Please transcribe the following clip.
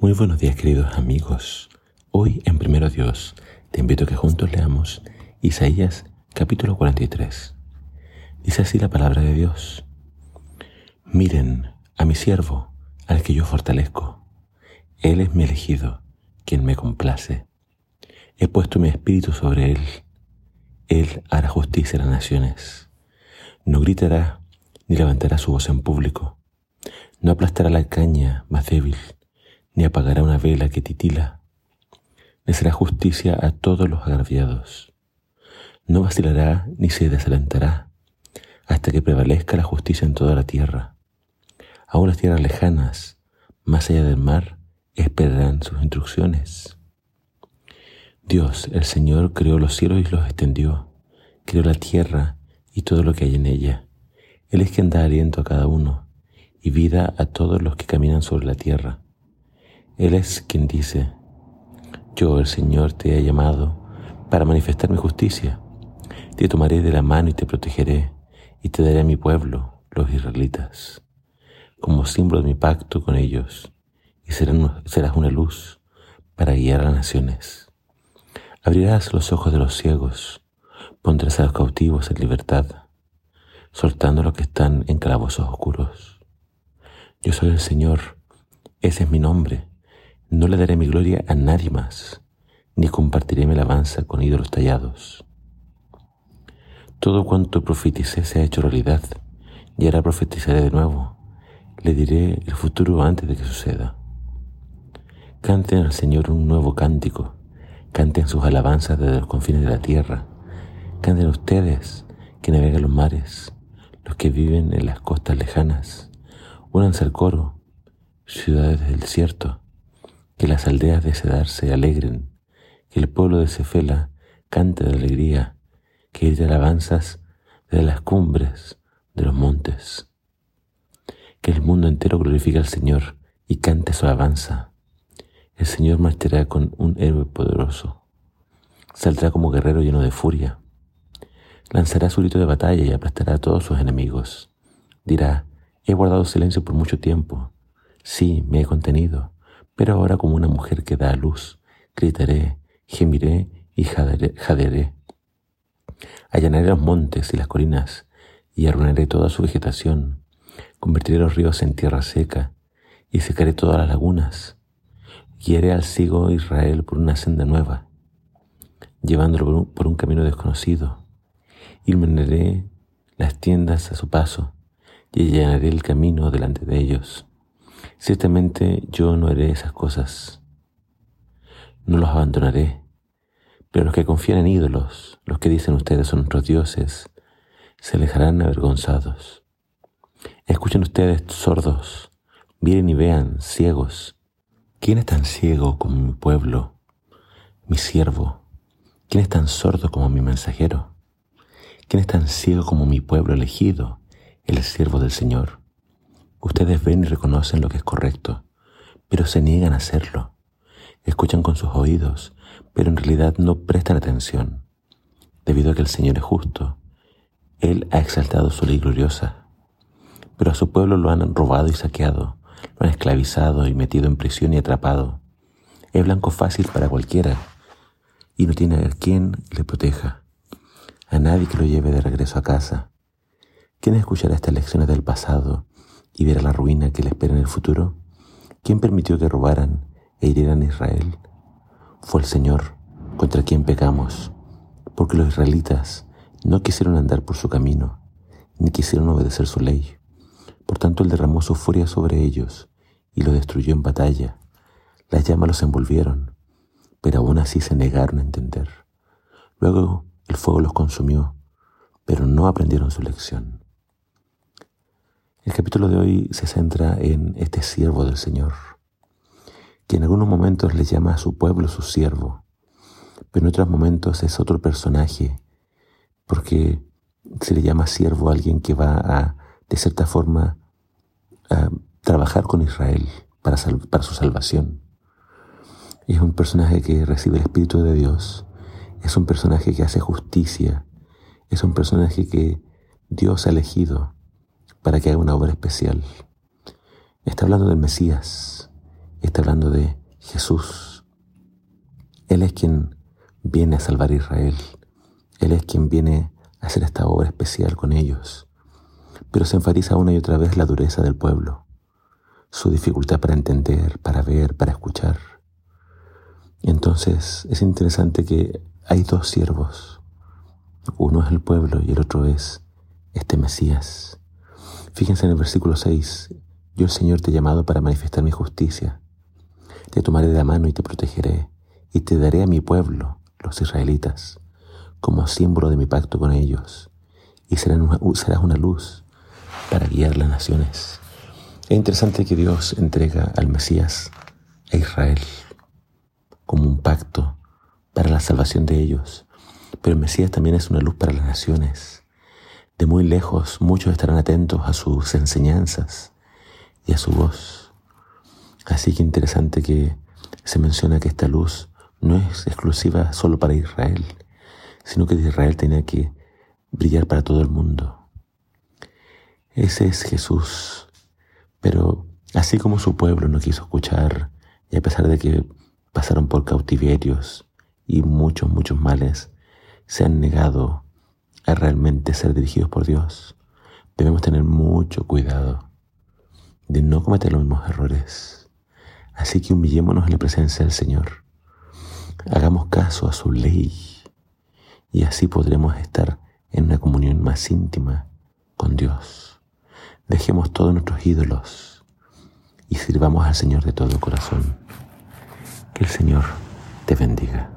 Muy buenos días queridos amigos. Hoy en Primero Dios te invito a que juntos leamos Isaías capítulo 43. Dice así la palabra de Dios. Miren a mi siervo, al que yo fortalezco. Él es mi elegido, quien me complace. He puesto mi espíritu sobre él. Él hará justicia a las naciones. No gritará ni levantará su voz en público. No aplastará la caña más débil ni apagará una vela que titila. Le será justicia a todos los agraviados. No vacilará ni se desalentará hasta que prevalezca la justicia en toda la tierra. Aún las tierras lejanas, más allá del mar, esperarán sus instrucciones. Dios, el Señor, creó los cielos y los extendió, creó la tierra y todo lo que hay en ella. Él es quien da aliento a cada uno y vida a todos los que caminan sobre la tierra. Él es quien dice, yo el Señor te he llamado para manifestar mi justicia. Te tomaré de la mano y te protegeré y te daré a mi pueblo, los israelitas, como símbolo de mi pacto con ellos y serás una luz para guiar a las naciones. Abrirás los ojos de los ciegos, pondrás a los cautivos en libertad, soltando a los que están en calabozos oscuros. Yo soy el Señor, ese es mi nombre no le daré mi gloria a nadie más, ni compartiré mi alabanza con ídolos tallados. Todo cuanto profeticé se ha hecho realidad, y ahora profetizaré de nuevo. Le diré el futuro antes de que suceda. Canten al Señor un nuevo cántico, canten sus alabanzas desde los confines de la tierra, canten ustedes que navegan los mares, los que viven en las costas lejanas, únanse al coro, ciudades del desierto, que las aldeas de Cedar se alegren, que el pueblo de Cefela cante de alegría, que de alabanzas de las cumbres de los montes. Que el mundo entero glorifique al Señor y cante su alabanza. El Señor marchará con un héroe poderoso. Saldrá como guerrero lleno de furia. Lanzará su grito de batalla y aplastará a todos sus enemigos. Dirá, he guardado silencio por mucho tiempo. Sí, me he contenido pero ahora como una mujer que da a luz, gritaré, gemiré y jadearé. Allanaré los montes y las colinas y arruinaré toda su vegetación. Convertiré los ríos en tierra seca y secaré todas las lagunas. Guiaré al ciego Israel por una senda nueva, llevándolo por un, camino desconocido. Iluminaré las tiendas a su paso y allanaré el camino delante de ellos. Ciertamente yo no haré esas cosas. No los abandonaré. Pero los que confían en ídolos, los que dicen ustedes son nuestros dioses, se alejarán avergonzados. Escuchen ustedes, sordos, miren y vean, ciegos. ¿Quién es tan ciego como mi pueblo, mi siervo? ¿Quién es tan sordo como mi mensajero? ¿Quién es tan ciego como mi pueblo elegido, el siervo del Señor? Ustedes ven y reconocen lo que es correcto, pero se niegan a hacerlo. Escuchan con sus oídos, pero en realidad no prestan atención. Debido a que el Señor es justo, Él ha exaltado su ley gloriosa. Pero a su pueblo lo han robado y saqueado, lo han esclavizado y metido en prisión y atrapado. Es blanco fácil para cualquiera y no tiene a quien le proteja, a nadie que lo lleve de regreso a casa. ¿Quién escuchará estas lecciones del pasado y ver la ruina que le espera en el futuro? ¿Quién permitió que robaran e hirieran a Israel? Fue el Señor, contra quien pecamos, porque los israelitas no quisieron andar por su camino, ni quisieron obedecer su ley. Por tanto, Él derramó su furia sobre ellos y los destruyó en batalla. Las llamas los envolvieron, pero aún así se negaron a entender. Luego el fuego los consumió, pero no aprendieron su lección. El capítulo de hoy se centra en este siervo del Señor, que en algunos momentos le llama a su pueblo su siervo, pero en otros momentos es otro personaje, porque se le llama siervo a alguien que va a, de cierta forma, a trabajar con Israel para, para su salvación. Es un personaje que recibe el Espíritu de Dios, es un personaje que hace justicia, es un personaje que Dios ha elegido para que haga una obra especial. Está hablando del Mesías, está hablando de Jesús. Él es quien viene a salvar a Israel. Él es quien viene a hacer esta obra especial con ellos. Pero se enfatiza una y otra vez la dureza del pueblo, su dificultad para entender, para ver, para escuchar. Entonces es interesante que hay dos siervos. Uno es el pueblo y el otro es este Mesías. Fíjense en el versículo 6. Yo el Señor te he llamado para manifestar mi justicia. Te tomaré de la mano y te protegeré y te daré a mi pueblo, los israelitas, como símbolo de mi pacto con ellos. Y serás una, serás una luz para guiar las naciones. Es interesante que Dios entrega al Mesías a Israel como un pacto para la salvación de ellos. Pero el Mesías también es una luz para las naciones. De muy lejos muchos estarán atentos a sus enseñanzas y a su voz. Así que interesante que se menciona que esta luz no es exclusiva solo para Israel, sino que Israel tenía que brillar para todo el mundo. Ese es Jesús. Pero así como su pueblo no quiso escuchar, y a pesar de que pasaron por cautiverios y muchos, muchos males, se han negado a realmente ser dirigidos por Dios, debemos tener mucho cuidado de no cometer los mismos errores. Así que humillémonos en la presencia del Señor. Hagamos caso a su ley y así podremos estar en una comunión más íntima con Dios. Dejemos todos nuestros ídolos y sirvamos al Señor de todo corazón. Que el Señor te bendiga.